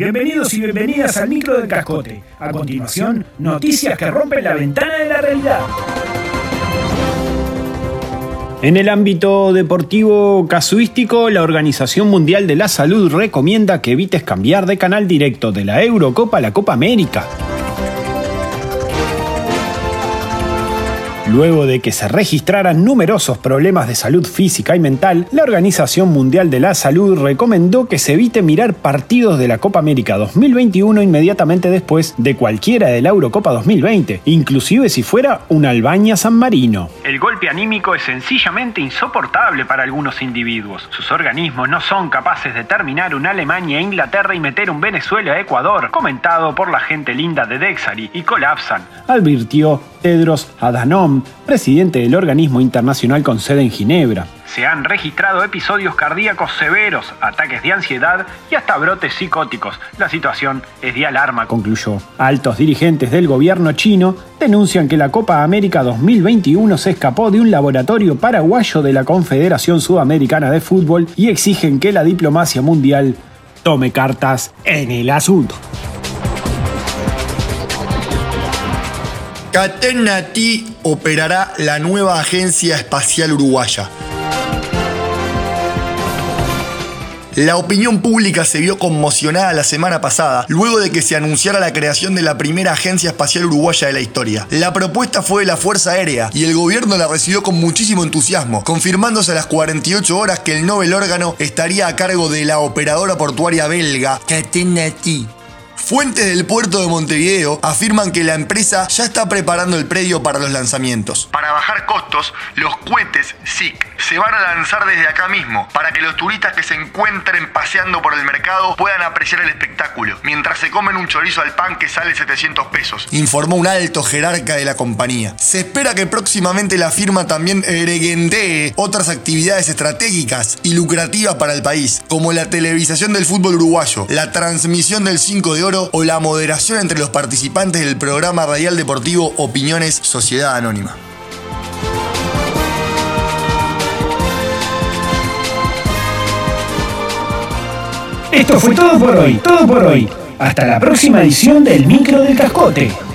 Bienvenidos y bienvenidas al micro del cascote. A continuación, noticias que rompen la ventana de la realidad. En el ámbito deportivo casuístico, la Organización Mundial de la Salud recomienda que evites cambiar de canal directo de la Eurocopa a la Copa América. Luego de que se registraran numerosos problemas de salud física y mental, la Organización Mundial de la Salud recomendó que se evite mirar partidos de la Copa América 2021 inmediatamente después de cualquiera de la Eurocopa 2020, inclusive si fuera un Albaña San Marino. El golpe anímico es sencillamente insoportable para algunos individuos. Sus organismos no son capaces de terminar una Alemania e Inglaterra y meter un Venezuela a Ecuador, comentado por la gente linda de Dexari, y colapsan. Advirtió Tedros Adhanom, presidente del organismo internacional con sede en Ginebra. Se han registrado episodios cardíacos severos, ataques de ansiedad y hasta brotes psicóticos. La situación es de alarma, concluyó. Altos dirigentes del gobierno chino denuncian que la Copa América 2021 se escapó de un laboratorio paraguayo de la Confederación Sudamericana de Fútbol y exigen que la diplomacia mundial tome cartas en el asunto. Catenati operará la nueva Agencia Espacial Uruguaya. La opinión pública se vio conmocionada la semana pasada, luego de que se anunciara la creación de la primera agencia espacial uruguaya de la historia. La propuesta fue de la Fuerza Aérea y el gobierno la recibió con muchísimo entusiasmo, confirmándose a las 48 horas que el Nobel órgano estaría a cargo de la operadora portuaria belga Catenati. Fuentes del puerto de Montevideo afirman que la empresa ya está preparando el predio para los lanzamientos. Para bajar costos, los cohetes SIC se van a lanzar desde acá mismo, para que los turistas que se encuentren paseando por el mercado puedan apreciar el espectáculo, mientras se comen un chorizo al pan que sale 700 pesos, informó un alto jerarca de la compañía. Se espera que próximamente la firma también reguendee otras actividades estratégicas y lucrativas para el país, como la televisación del fútbol uruguayo, la transmisión del 5 de oro o la moderación entre los participantes del programa radial deportivo Opiniones Sociedad Anónima. Esto fue todo por hoy, todo por hoy. Hasta la próxima edición del Micro del Cascote.